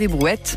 les brouettes.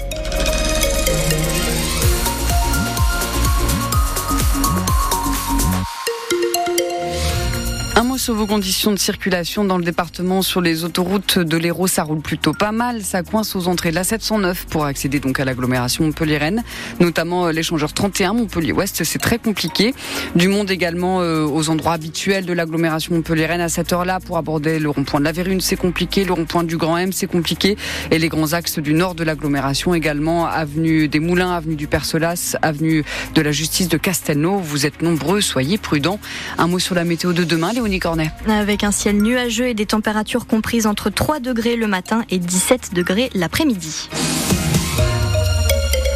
Sur vos conditions de circulation dans le département sur les autoroutes de l'Hérault, ça roule plutôt pas mal. Ça coince aux entrées de la 709 pour accéder donc à l'agglomération Montpellier-Rennes, notamment euh, l'échangeur 31 Montpellier-Ouest, c'est très compliqué. Du monde également euh, aux endroits habituels de l'agglomération Montpellier-Rennes à cette heure-là pour aborder le rond-point de la Vérune, c'est compliqué. Le rond-point du Grand M, c'est compliqué. Et les grands axes du nord de l'agglomération également, avenue des Moulins, avenue du Percelas, avenue de la Justice de Castelnau. Vous êtes nombreux, soyez prudents. Un mot sur la météo de demain, Cornet. Avec un ciel nuageux et des températures comprises entre 3 degrés le matin et 17 degrés l'après-midi.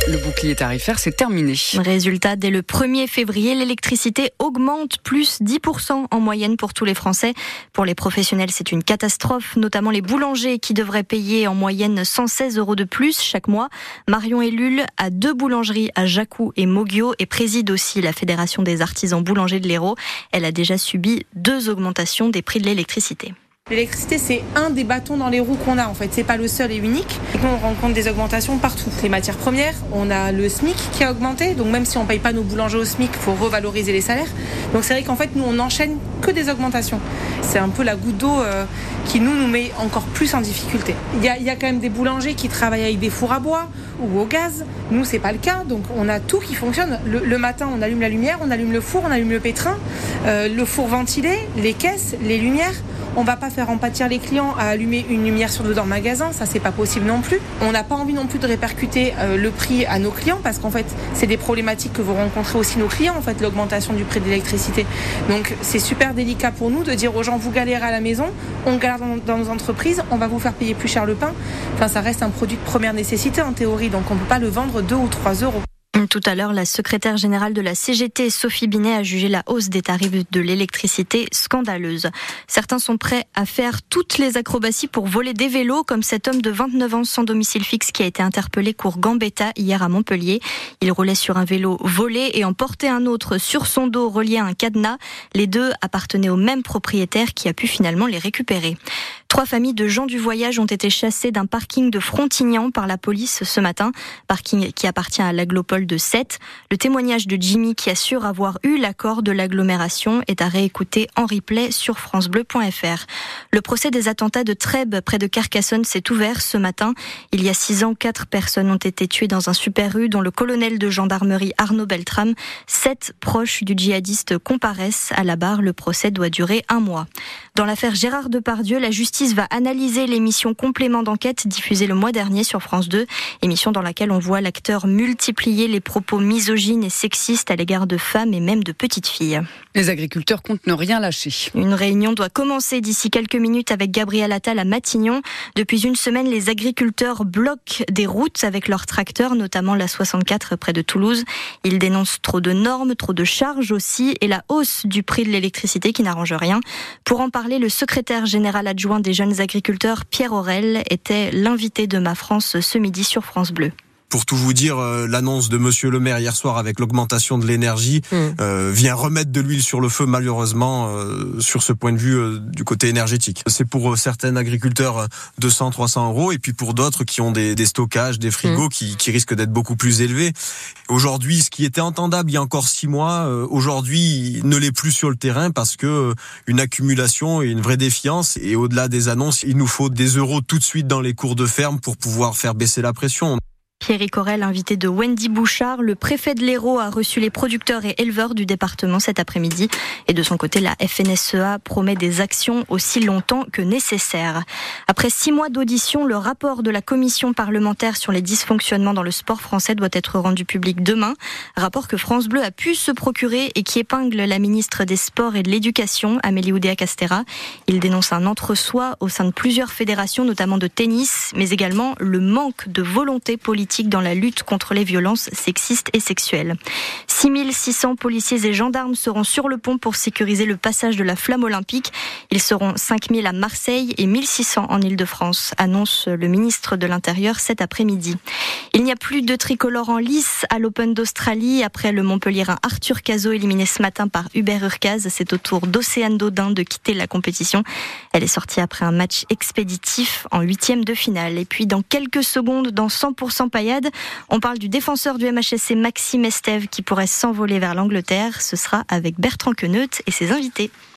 Le bouclier tarifaire, c'est terminé. Résultat, dès le 1er février, l'électricité augmente plus 10% en moyenne pour tous les Français. Pour les professionnels, c'est une catastrophe, notamment les boulangers qui devraient payer en moyenne 116 euros de plus chaque mois. Marion Ellul a deux boulangeries à Jacou et Mogio et préside aussi la Fédération des artisans boulangers de l'Hérault. Elle a déjà subi deux augmentations des prix de l'électricité. L'électricité, c'est un des bâtons dans les roues qu'on a en fait. C'est pas le seul et unique. On rencontre des augmentations partout. Les matières premières, on a le SMIC qui a augmenté. Donc même si on paye pas nos boulangers au SMIC, faut revaloriser les salaires. Donc c'est vrai qu'en fait, nous, on n'enchaîne que des augmentations. C'est un peu la goutte d'eau euh, qui nous, met encore plus en difficulté. Il y, a, il y a quand même des boulangers qui travaillent avec des fours à bois ou au gaz. Nous, c'est pas le cas. Donc on a tout qui fonctionne. Le, matin, on allume la lumière, on allume le four, on allume le pétrin, euh, le four ventilé, les caisses, les lumières. On va pas faire en pâtir les clients à allumer une lumière sur deux dans le magasin, ça c'est pas possible non plus. On n'a pas envie non plus de répercuter euh, le prix à nos clients parce qu'en fait c'est des problématiques que vont rencontrer aussi nos clients en fait l'augmentation du prix de l'électricité. Donc c'est super délicat pour nous de dire aux gens vous galérez à la maison, on galère dans, nos entreprises, on va vous faire payer plus cher le pain. Enfin ça reste un produit de première nécessité en théorie donc on peut pas le vendre 2 ou 3 euros. Tout à l'heure, la secrétaire générale de la CGT, Sophie Binet, a jugé la hausse des tarifs de l'électricité scandaleuse. Certains sont prêts à faire toutes les acrobaties pour voler des vélos, comme cet homme de 29 ans sans domicile fixe qui a été interpellé cours Gambetta hier à Montpellier. Il roulait sur un vélo volé et en portait un autre sur son dos relié à un cadenas. Les deux appartenaient au même propriétaire qui a pu finalement les récupérer. Trois familles de gens du voyage ont été chassées d'un parking de Frontignan par la police ce matin, parking qui appartient à l'Aglopole de Sète. Le témoignage de Jimmy qui assure avoir eu l'accord de l'agglomération est à réécouter en replay sur francebleu.fr. Le procès des attentats de Trèbes près de Carcassonne s'est ouvert ce matin. Il y a six ans, quatre personnes ont été tuées dans un super rue dont le colonel de gendarmerie Arnaud Beltram. Sept proches du djihadiste comparaissent à la barre. Le procès doit durer un mois. Dans l'affaire Gérard Depardieu, la justice va analyser l'émission Complément d'enquête diffusée le mois dernier sur France 2, émission dans laquelle on voit l'acteur multiplier les propos misogynes et sexistes à l'égard de femmes et même de petites filles. Les agriculteurs comptent ne rien lâcher. Une réunion doit commencer d'ici quelques minutes avec Gabriel Attal à Matignon. Depuis une semaine, les agriculteurs bloquent des routes avec leurs tracteurs, notamment la 64 près de Toulouse. Ils dénoncent trop de normes, trop de charges aussi et la hausse du prix de l'électricité qui n'arrange rien. Pour en parler, le secrétaire général adjoint des jeunes agriculteurs, Pierre Aurel, était l'invité de Ma France ce midi sur France Bleu pour tout vous dire, euh, l'annonce de Monsieur le Maire hier soir avec l'augmentation de l'énergie mm. euh, vient remettre de l'huile sur le feu, malheureusement, euh, sur ce point de vue du côté énergétique. C'est pour certains agriculteurs 200, 300 euros, et puis pour d'autres qui ont des, des, stockages, des frigos mm. qui, qui, risquent d'être beaucoup plus élevés. Aujourd'hui, ce qui était entendable il y a encore six mois, aujourd'hui ne l'est plus sur le terrain parce que une accumulation et une vraie défiance. Et au-delà des annonces, il nous faut des euros tout de suite dans les cours de ferme pour pouvoir faire baisser la pression. Pierre Corel, invité de Wendy Bouchard, le préfet de l'Hérault a reçu les producteurs et éleveurs du département cet après-midi. Et de son côté, la FNSEA promet des actions aussi longtemps que nécessaire. Après six mois d'audition, le rapport de la commission parlementaire sur les dysfonctionnements dans le sport français doit être rendu public demain. Rapport que France Bleu a pu se procurer et qui épingle la ministre des Sports et de l'Éducation, Amélie Oudéa-Castera. Il dénonce un entre-soi au sein de plusieurs fédérations, notamment de tennis, mais également le manque de volonté politique politique dans la lutte contre les violences sexistes et sexuelles. 6600 policiers et gendarmes seront sur le pont pour sécuriser le passage de la flamme olympique. Ils seront 5000 à Marseille et 1600 en Ile-de-France, annonce le ministre de l'Intérieur cet après-midi. Il n'y a plus de tricolore en lice à l'Open d'Australie après le Montpellierin Arthur Cazot éliminé ce matin par Hubert Urcaz. C'est au tour d'Océane Dodin de quitter la compétition. Elle est sortie après un match expéditif en huitième de finale. Et puis dans quelques secondes, dans 100% on parle du défenseur du MHSC Maxime Estève qui pourrait s'envoler vers l'Angleterre. Ce sera avec Bertrand Queneut et ses invités.